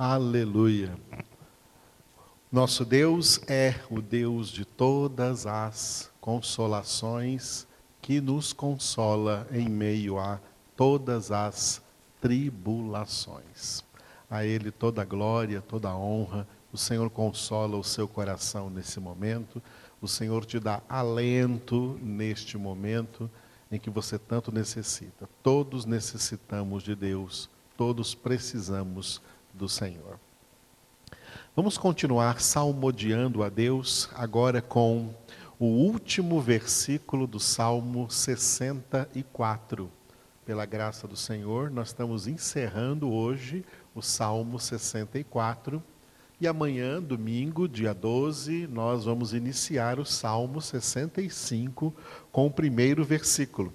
Aleluia. Nosso Deus é o Deus de todas as consolações, que nos consola em meio a todas as tribulações. A Ele toda glória, toda honra. O Senhor consola o seu coração nesse momento. O Senhor te dá alento neste momento em que você tanto necessita. Todos necessitamos de Deus, todos precisamos do Senhor. Vamos continuar salmodiando a Deus agora com o último versículo do Salmo 64. Pela graça do Senhor, nós estamos encerrando hoje o Salmo 64. E amanhã, domingo, dia 12, nós vamos iniciar o Salmo 65 com o primeiro versículo.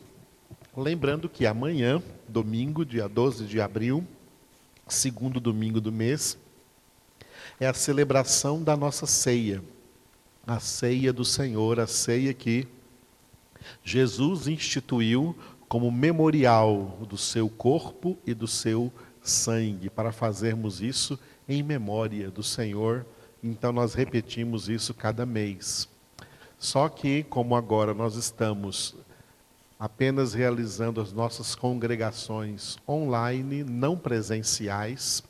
Lembrando que amanhã, domingo, dia 12 de abril, segundo domingo do mês, é a celebração da nossa ceia. A ceia do Senhor, a ceia que Jesus instituiu como memorial do seu corpo e do seu sangue, para fazermos isso em memória do Senhor. Então nós repetimos isso cada mês. Só que, como agora nós estamos apenas realizando as nossas congregações online, não presenciais,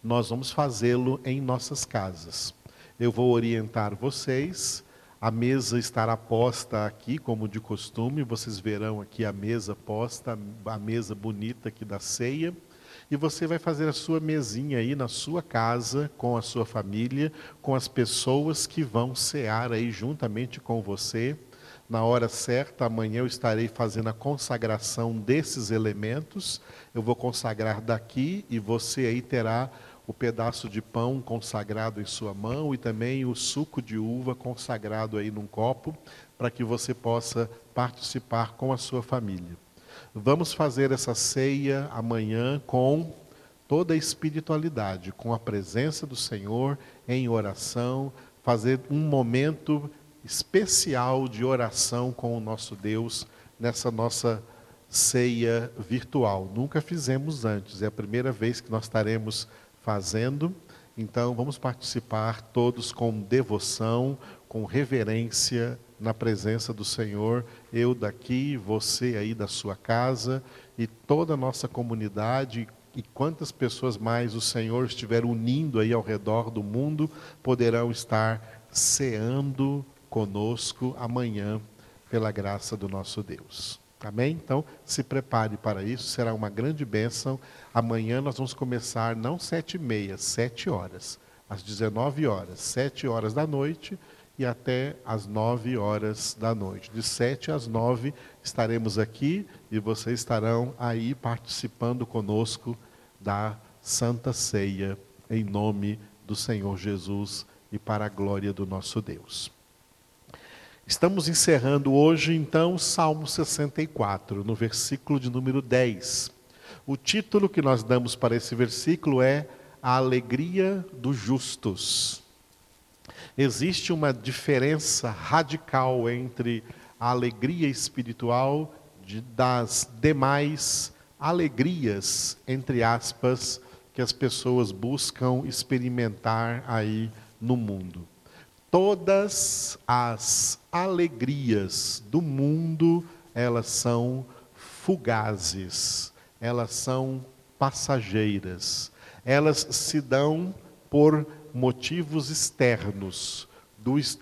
nós vamos fazê-lo em nossas casas. Eu vou orientar vocês. A mesa estará posta aqui, como de costume. Vocês verão aqui a mesa posta, a mesa bonita aqui da ceia e você vai fazer a sua mesinha aí na sua casa, com a sua família, com as pessoas que vão cear aí juntamente com você. Na hora certa, amanhã eu estarei fazendo a consagração desses elementos. Eu vou consagrar daqui e você aí terá o pedaço de pão consagrado em sua mão e também o suco de uva consagrado aí num copo, para que você possa participar com a sua família. Vamos fazer essa ceia amanhã com toda a espiritualidade, com a presença do Senhor em oração, fazer um momento especial de oração com o nosso Deus nessa nossa ceia virtual. Nunca fizemos antes, é a primeira vez que nós estaremos fazendo. Então, vamos participar todos com devoção, com reverência na presença do Senhor, eu daqui, você aí da sua casa e toda a nossa comunidade e quantas pessoas mais o Senhor estiver unindo aí ao redor do mundo poderão estar ceando conosco amanhã pela graça do nosso Deus. Amém? Então, se prepare para isso, será uma grande bênção. Amanhã nós vamos começar não sete e meia, sete horas, às 19 horas, sete horas da noite e até às nove horas da noite. De sete às nove estaremos aqui e vocês estarão aí participando conosco da Santa Ceia, em nome do Senhor Jesus e para a glória do nosso Deus. Estamos encerrando hoje, então, Salmo 64, no versículo de número 10. O título que nós damos para esse versículo é A Alegria dos Justos existe uma diferença radical entre a alegria espiritual de, das demais alegrias, entre aspas, que as pessoas buscam experimentar aí no mundo. Todas as alegrias do mundo, elas são fugazes, elas são passageiras, elas se dão por motivos externos.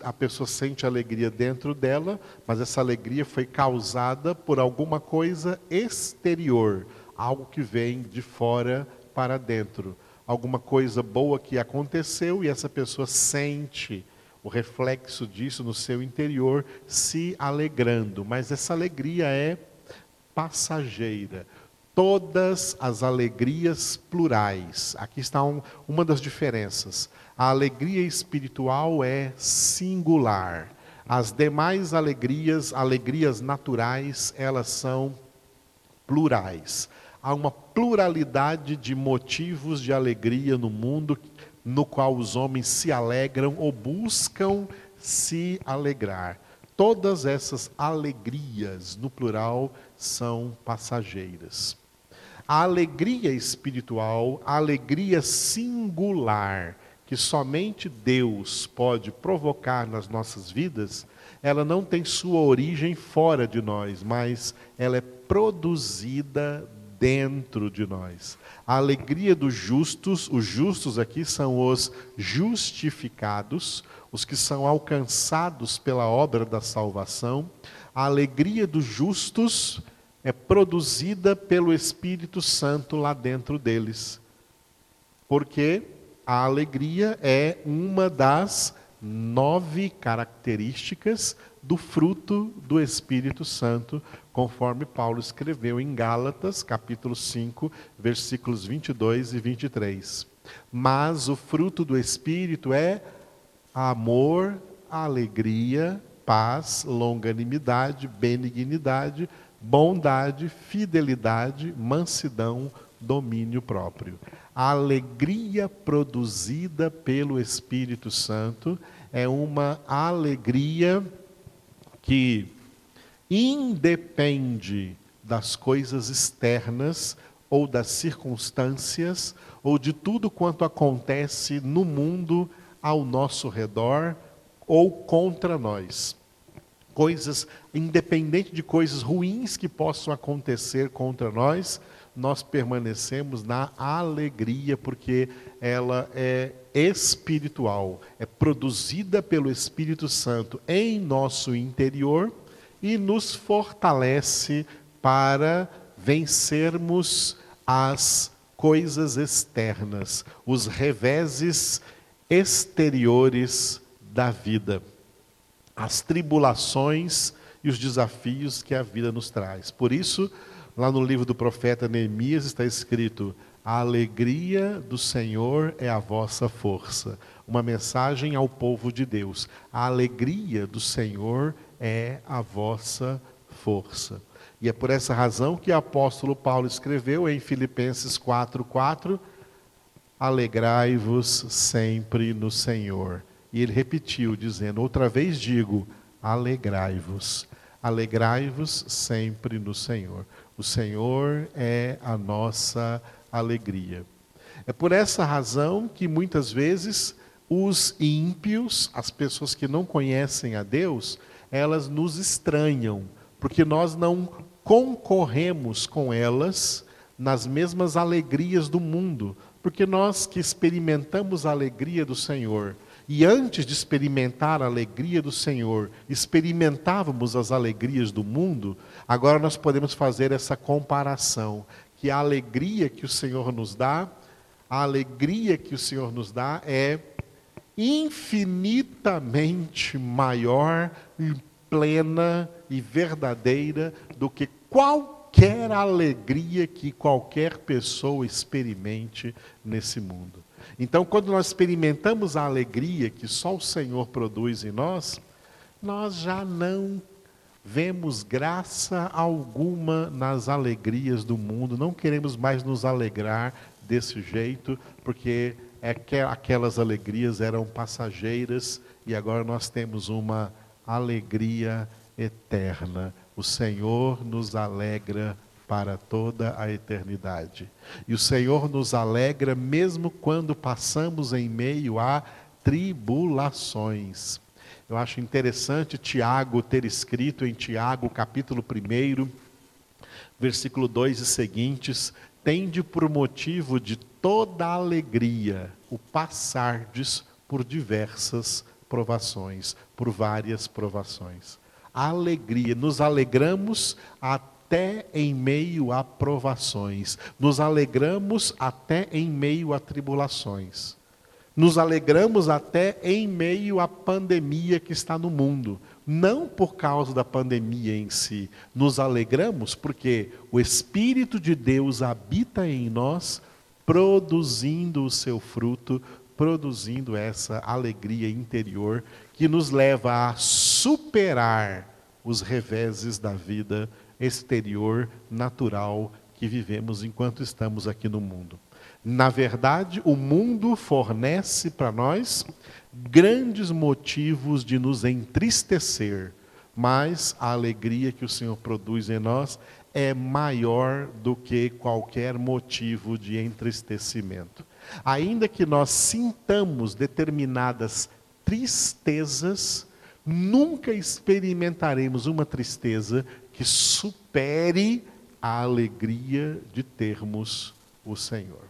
A pessoa sente alegria dentro dela, mas essa alegria foi causada por alguma coisa exterior, algo que vem de fora para dentro. Alguma coisa boa que aconteceu e essa pessoa sente o reflexo disso no seu interior, se alegrando. Mas essa alegria é passageira todas as alegrias plurais. Aqui está um, uma das diferenças. A alegria espiritual é singular. As demais alegrias, alegrias naturais, elas são plurais. Há uma pluralidade de motivos de alegria no mundo no qual os homens se alegram ou buscam se alegrar. Todas essas alegrias, no plural, são passageiras. A alegria espiritual, a alegria singular, que somente Deus pode provocar nas nossas vidas, ela não tem sua origem fora de nós, mas ela é produzida dentro de nós. A alegria dos justos, os justos aqui são os justificados, os que são alcançados pela obra da salvação. A alegria dos justos é produzida pelo Espírito Santo lá dentro deles. Porque a alegria é uma das nove características do fruto do Espírito Santo, conforme Paulo escreveu em Gálatas, capítulo 5, versículos 22 e 23. Mas o fruto do Espírito é amor, alegria, paz, longanimidade, benignidade, bondade, fidelidade, mansidão, domínio próprio. A alegria produzida pelo Espírito Santo é uma alegria que independe das coisas externas ou das circunstâncias ou de tudo quanto acontece no mundo ao nosso redor ou contra nós. Coisas, independente de coisas ruins que possam acontecer contra nós, nós permanecemos na alegria, porque ela é espiritual, é produzida pelo Espírito Santo em nosso interior e nos fortalece para vencermos as coisas externas, os reveses exteriores da vida, as tribulações e os desafios que a vida nos traz. Por isso, lá no livro do profeta Neemias está escrito: a alegria do Senhor é a vossa força. Uma mensagem ao povo de Deus. A alegria do Senhor é a vossa força. E é por essa razão que o apóstolo Paulo escreveu em Filipenses 4:4, alegrai-vos sempre no Senhor. E ele repetiu dizendo: outra vez digo, alegrai-vos. Alegrai-vos sempre no Senhor. O Senhor é a nossa alegria. É por essa razão que muitas vezes os ímpios, as pessoas que não conhecem a Deus, elas nos estranham, porque nós não concorremos com elas nas mesmas alegrias do mundo, porque nós que experimentamos a alegria do Senhor, e antes de experimentar a alegria do Senhor, experimentávamos as alegrias do mundo, agora nós podemos fazer essa comparação que a alegria que o Senhor nos dá, a alegria que o Senhor nos dá é infinitamente maior, plena e verdadeira do que qualquer alegria que qualquer pessoa experimente nesse mundo. Então, quando nós experimentamos a alegria que só o Senhor produz em nós, nós já não vemos graça alguma nas alegrias do mundo, não queremos mais nos alegrar desse jeito, porque é aquelas alegrias eram passageiras e agora nós temos uma alegria eterna. O Senhor nos alegra para toda a eternidade. E o Senhor nos alegra mesmo quando passamos em meio a tribulações. Eu acho interessante Tiago ter escrito em Tiago, capítulo 1, versículo 2 e seguintes: Tende por motivo de toda alegria o passardes por diversas provações, por várias provações. Alegria, nos alegramos até em meio a provações, nos alegramos até em meio a tribulações. Nos alegramos até em meio à pandemia que está no mundo. Não por causa da pandemia em si. Nos alegramos porque o Espírito de Deus habita em nós, produzindo o seu fruto, produzindo essa alegria interior que nos leva a superar os reveses da vida exterior, natural que vivemos enquanto estamos aqui no mundo. Na verdade, o mundo fornece para nós grandes motivos de nos entristecer, mas a alegria que o Senhor produz em nós é maior do que qualquer motivo de entristecimento. Ainda que nós sintamos determinadas tristezas, nunca experimentaremos uma tristeza que supere a alegria de termos o Senhor.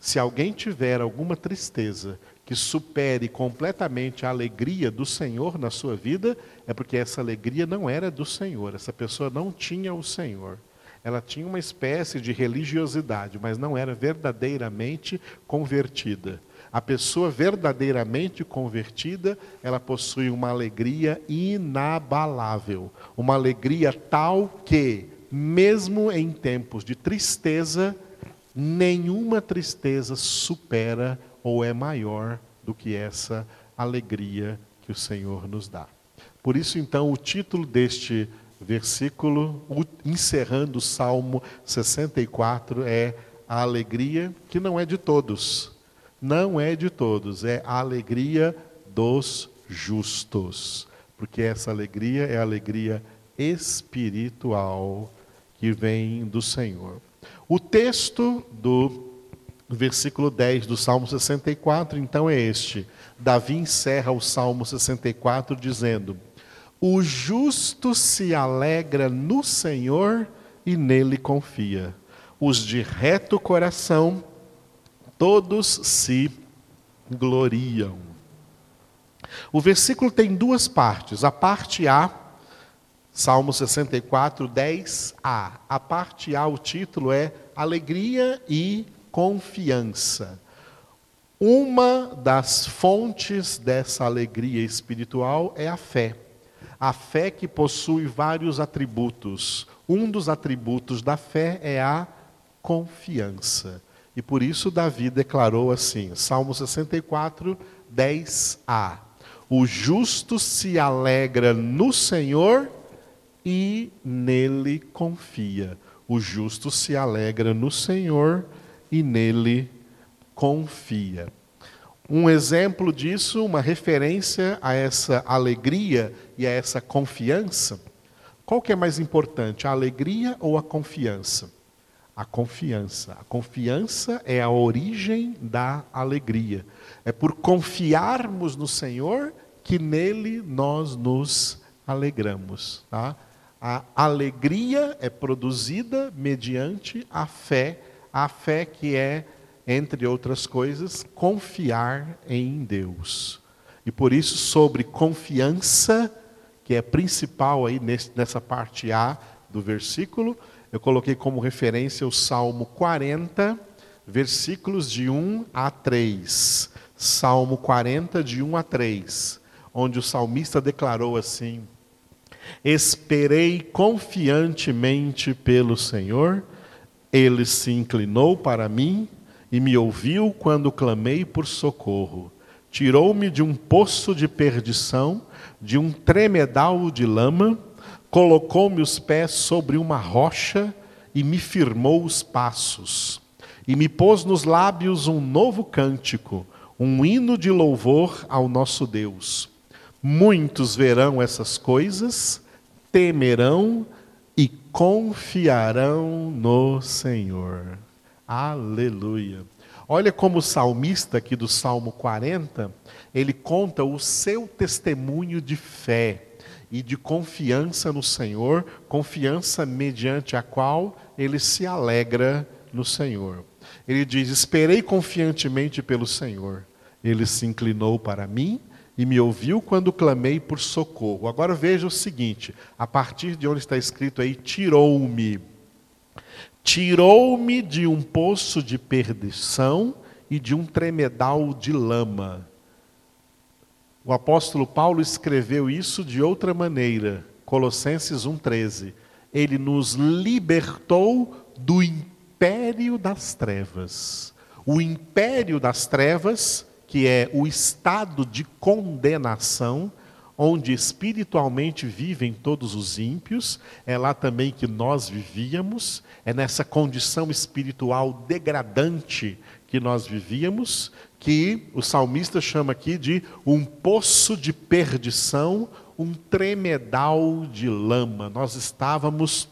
Se alguém tiver alguma tristeza que supere completamente a alegria do Senhor na sua vida, é porque essa alegria não era do Senhor, essa pessoa não tinha o Senhor. Ela tinha uma espécie de religiosidade, mas não era verdadeiramente convertida. A pessoa verdadeiramente convertida, ela possui uma alegria inabalável, uma alegria tal que, mesmo em tempos de tristeza, nenhuma tristeza supera ou é maior do que essa alegria que o Senhor nos dá. Por isso, então, o título deste versículo, encerrando o Salmo 64, é a alegria que não é de todos não é de todos, é a alegria dos justos. Porque essa alegria é a alegria espiritual que vem do Senhor. O texto do versículo 10 do Salmo 64, então, é este. Davi encerra o Salmo 64 dizendo: O justo se alegra no Senhor e nele confia. Os de reto coração todos se gloriam. O versículo tem duas partes. A parte A, Salmo 64, 10a. A parte A, o título é Alegria e Confiança. Uma das fontes dessa alegria espiritual é a fé. A fé que possui vários atributos. Um dos atributos da fé é a confiança. E por isso Davi declarou assim, Salmo 64, 10a: O justo se alegra no Senhor e nele confia. O justo se alegra no Senhor e nele confia. Um exemplo disso, uma referência a essa alegria e a essa confiança. Qual que é mais importante, a alegria ou a confiança? A confiança. A confiança é a origem da alegria. É por confiarmos no Senhor que nele nós nos alegramos. Tá? A alegria é produzida mediante a fé, a fé que é, entre outras coisas, confiar em Deus. E por isso, sobre confiança, que é principal aí nessa parte A do versículo, eu coloquei como referência o Salmo 40, versículos de 1 a 3. Salmo 40, de 1 a 3, onde o salmista declarou assim: Esperei confiantemente pelo Senhor, ele se inclinou para mim e me ouviu quando clamei por socorro. Tirou-me de um poço de perdição, de um tremedal de lama colocou-me os pés sobre uma rocha e me firmou os passos, e me pôs nos lábios um novo cântico, um hino de louvor ao nosso Deus. Muitos verão essas coisas, temerão e confiarão no Senhor. Aleluia. Olha como o salmista aqui do Salmo 40, ele conta o seu testemunho de fé e de confiança no Senhor, confiança mediante a qual ele se alegra no Senhor. Ele diz: Esperei confiantemente pelo Senhor. Ele se inclinou para mim e me ouviu quando clamei por socorro. Agora veja o seguinte: a partir de onde está escrito aí, tirou-me. Tirou-me de um poço de perdição e de um tremedal de lama. O apóstolo Paulo escreveu isso de outra maneira, Colossenses 1,13. Ele nos libertou do império das trevas. O império das trevas, que é o estado de condenação, onde espiritualmente vivem todos os ímpios, é lá também que nós vivíamos, é nessa condição espiritual degradante que nós vivíamos, que o salmista chama aqui de um poço de perdição, um tremedal de lama. Nós estávamos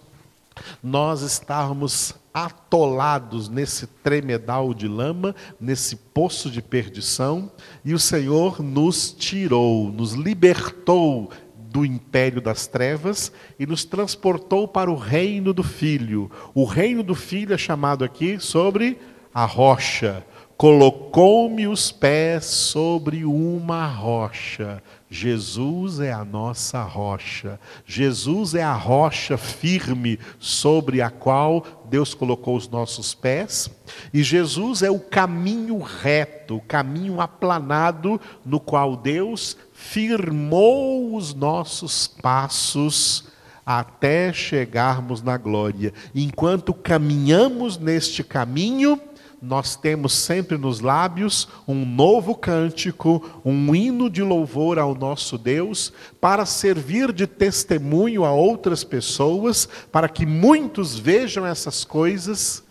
nós estávamos atolados nesse tremedal de lama, nesse poço de perdição, e o Senhor nos tirou, nos libertou do império das trevas e nos transportou para o reino do Filho. O reino do Filho é chamado aqui sobre a rocha. Colocou-me os pés sobre uma rocha. Jesus é a nossa rocha. Jesus é a rocha firme sobre a qual Deus colocou os nossos pés. E Jesus é o caminho reto, o caminho aplanado no qual Deus firmou os nossos passos até chegarmos na glória. Enquanto caminhamos neste caminho, nós temos sempre nos lábios um novo cântico, um hino de louvor ao nosso Deus, para servir de testemunho a outras pessoas, para que muitos vejam essas coisas,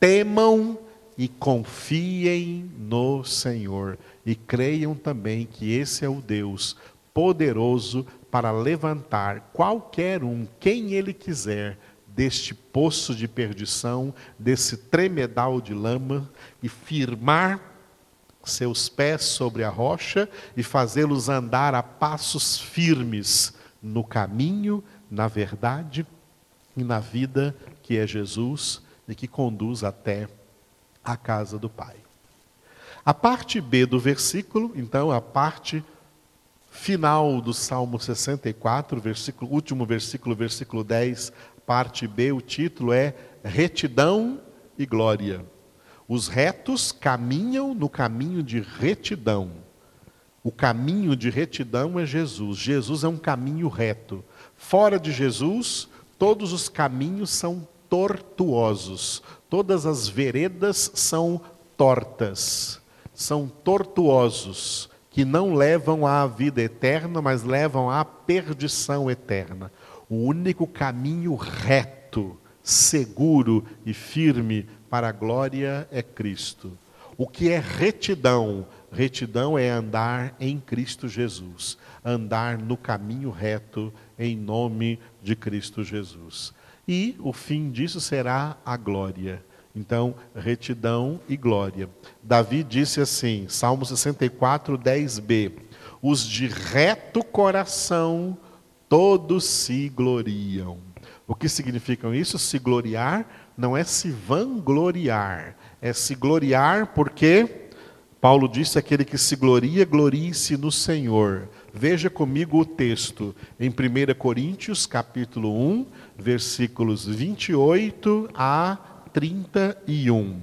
temam e confiem no Senhor e creiam também que esse é o Deus poderoso para levantar qualquer um, quem ele quiser, deste poço de perdição, desse tremedal de lama, e firmar seus pés sobre a rocha e fazê-los andar a passos firmes no caminho, na verdade e na vida que é Jesus e que conduz até a casa do Pai. A parte B do versículo, então, a parte final do Salmo 64, versículo, último versículo, versículo 10, parte B, o título é Retidão e Glória. Os retos caminham no caminho de retidão. O caminho de retidão é Jesus. Jesus é um caminho reto. Fora de Jesus, todos os caminhos são tortuosos. Todas as veredas são tortas. São tortuosos, que não levam à vida eterna, mas levam à perdição eterna. O único caminho reto, seguro e firme para a glória é Cristo. O que é retidão? Retidão é andar em Cristo Jesus, andar no caminho reto em nome de Cristo Jesus. E o fim disso será a glória. Então, retidão e glória. Davi disse assim, Salmo 64, 10b: Os de reto coração todos se gloriam. O que significam isso? Se gloriar não é se vangloriar, é se gloriar porque Paulo disse: aquele que se gloria, glorie-se no Senhor. Veja comigo o texto em 1 Coríntios, capítulo 1, versículos 28 a 31.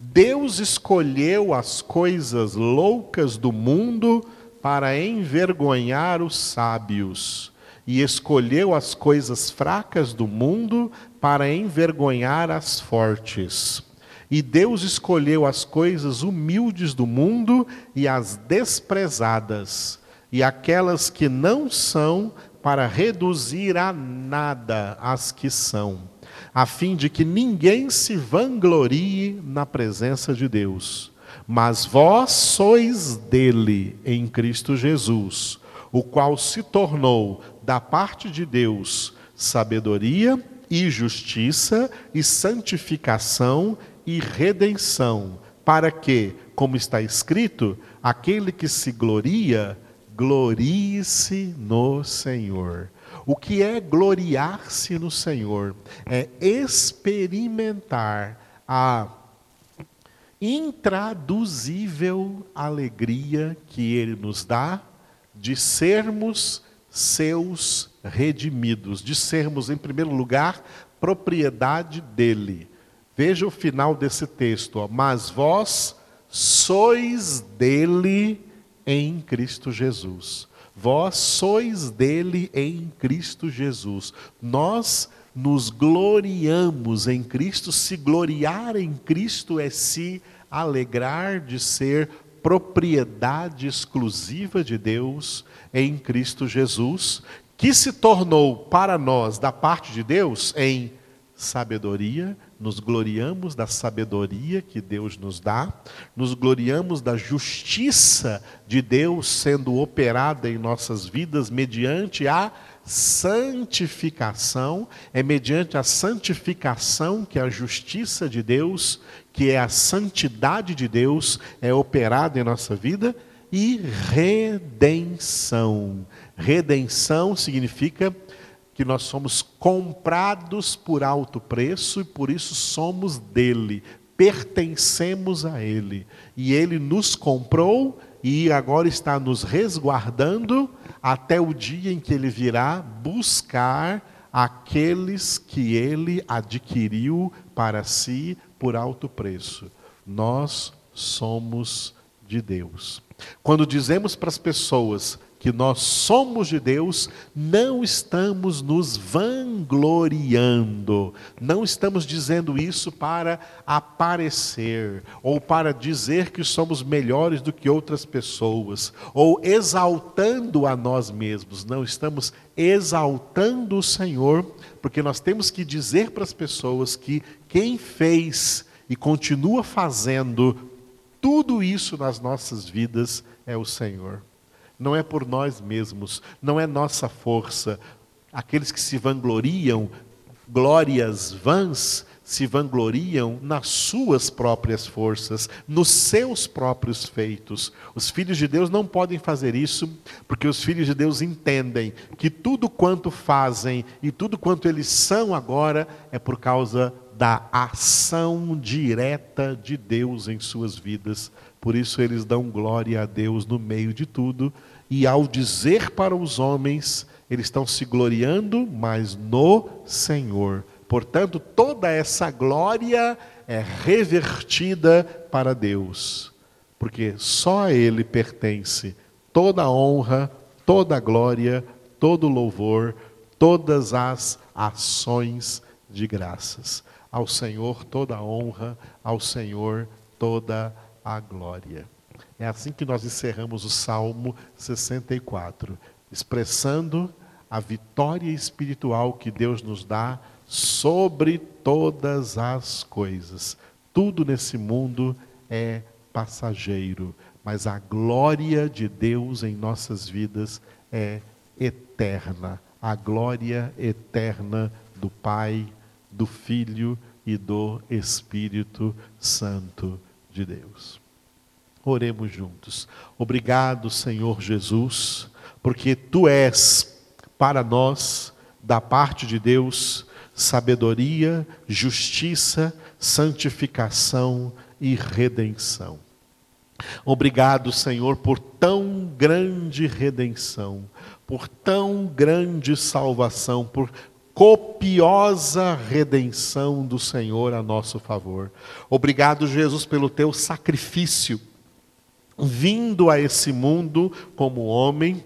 Deus escolheu as coisas loucas do mundo para envergonhar os sábios e escolheu as coisas fracas do mundo para envergonhar as fortes. E Deus escolheu as coisas humildes do mundo e as desprezadas, e aquelas que não são, para reduzir a nada as que são, a fim de que ninguém se vanglorie na presença de Deus. Mas vós sois dele em Cristo Jesus, o qual se tornou da parte de Deus sabedoria e justiça e santificação e redenção, para que, como está escrito, aquele que se gloria, glorie-se no Senhor. O que é gloriar-se no Senhor? É experimentar a intraduzível alegria que Ele nos dá de sermos seus redimidos, de sermos, em primeiro lugar, propriedade dele. Veja o final desse texto, ó. mas vós sois dele em Cristo Jesus. Vós sois dele em Cristo Jesus. Nós nos gloriamos em Cristo, se gloriar em Cristo é se alegrar de ser propriedade exclusiva de Deus em Cristo Jesus, que se tornou para nós, da parte de Deus, em sabedoria, nos gloriamos da sabedoria que Deus nos dá, nos gloriamos da justiça de Deus sendo operada em nossas vidas mediante a santificação, é mediante a santificação que a justiça de Deus, que é a santidade de Deus, é operada em nossa vida, e redenção. Redenção significa que nós somos comprados por alto preço e por isso somos dele, pertencemos a ele. E ele nos comprou e agora está nos resguardando até o dia em que ele virá buscar aqueles que ele adquiriu para si por alto preço. Nós somos de Deus. Quando dizemos para as pessoas que nós somos de Deus, não estamos nos vangloriando, não estamos dizendo isso para aparecer, ou para dizer que somos melhores do que outras pessoas, ou exaltando a nós mesmos, não, estamos exaltando o Senhor, porque nós temos que dizer para as pessoas que quem fez e continua fazendo tudo isso nas nossas vidas é o Senhor não é por nós mesmos, não é nossa força. Aqueles que se vangloriam, glórias vãs, se vangloriam nas suas próprias forças, nos seus próprios feitos. Os filhos de Deus não podem fazer isso, porque os filhos de Deus entendem que tudo quanto fazem e tudo quanto eles são agora é por causa da ação direta de Deus em suas vidas. Por isso eles dão glória a Deus no meio de tudo, e ao dizer para os homens, eles estão se gloriando, mas no Senhor. Portanto, toda essa glória é revertida para Deus, porque só a Ele pertence toda a honra, toda a glória, todo o louvor, todas as ações de graças. Ao Senhor toda a honra, ao Senhor toda a a glória. É assim que nós encerramos o Salmo 64, expressando a vitória espiritual que Deus nos dá sobre todas as coisas. Tudo nesse mundo é passageiro, mas a glória de Deus em nossas vidas é eterna. A glória eterna do Pai, do Filho e do Espírito Santo de Deus. Oremos juntos. Obrigado, Senhor Jesus, porque tu és para nós, da parte de Deus, sabedoria, justiça, santificação e redenção. Obrigado, Senhor, por tão grande redenção, por tão grande salvação, por copiosa redenção do Senhor a nosso favor. Obrigado, Jesus, pelo teu sacrifício, vindo a esse mundo como homem,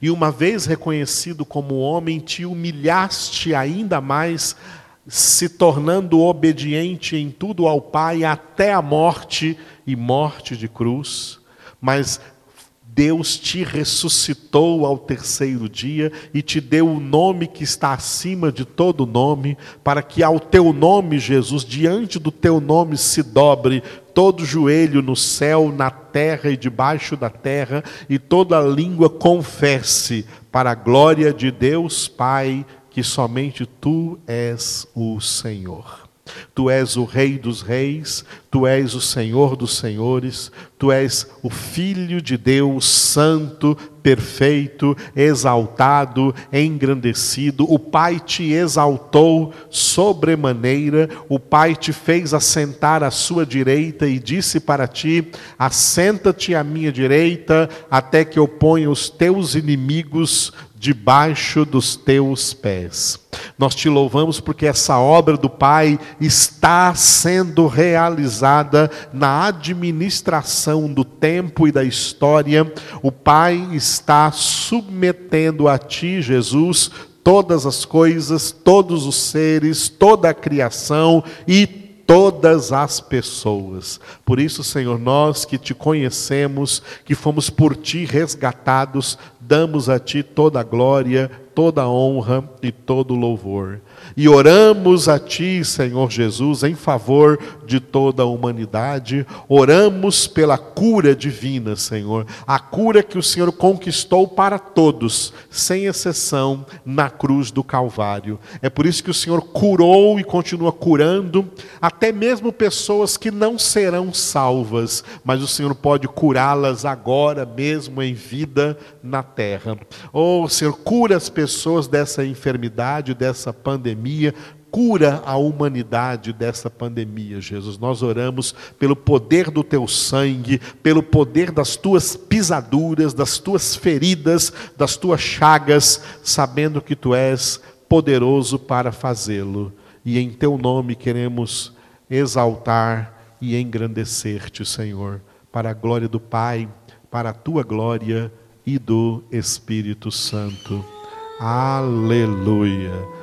e uma vez reconhecido como homem, te humilhaste ainda mais, se tornando obediente em tudo ao Pai até a morte e morte de cruz. Mas Deus te ressuscitou ao terceiro dia e te deu o nome que está acima de todo nome, para que ao teu nome, Jesus, diante do teu nome se dobre todo joelho no céu, na terra e debaixo da terra, e toda língua confesse para a glória de Deus Pai que somente tu és o Senhor. Tu és o Rei dos Reis, Tu és o Senhor dos Senhores, Tu és o Filho de Deus, santo, perfeito, exaltado, engrandecido. O Pai te exaltou sobremaneira, o Pai te fez assentar à sua direita e disse para ti: Assenta-te à minha direita, até que eu ponha os teus inimigos debaixo dos teus pés. Nós te louvamos porque essa obra do Pai está sendo realizada na administração do tempo e da história. O Pai está submetendo a ti, Jesus, todas as coisas, todos os seres, toda a criação e todas as pessoas. Por isso, Senhor, nós que te conhecemos, que fomos por ti resgatados, damos a ti toda a glória, toda a honra e todo o louvor. E oramos a Ti, Senhor Jesus, em favor de toda a humanidade. Oramos pela cura divina, Senhor. A cura que o Senhor conquistou para todos, sem exceção, na cruz do Calvário. É por isso que o Senhor curou e continua curando, até mesmo pessoas que não serão salvas, mas o Senhor pode curá-las agora mesmo em vida na terra. Oh, Senhor, cura as pessoas dessa enfermidade, dessa pandemia, cura a humanidade dessa pandemia, Jesus. Nós oramos pelo poder do teu sangue, pelo poder das tuas pisaduras, das tuas feridas, das tuas chagas, sabendo que tu és poderoso para fazê-lo. E em teu nome queremos exaltar e engrandecer-te, Senhor, para a glória do Pai, para a tua glória e do Espírito Santo. Aleluia.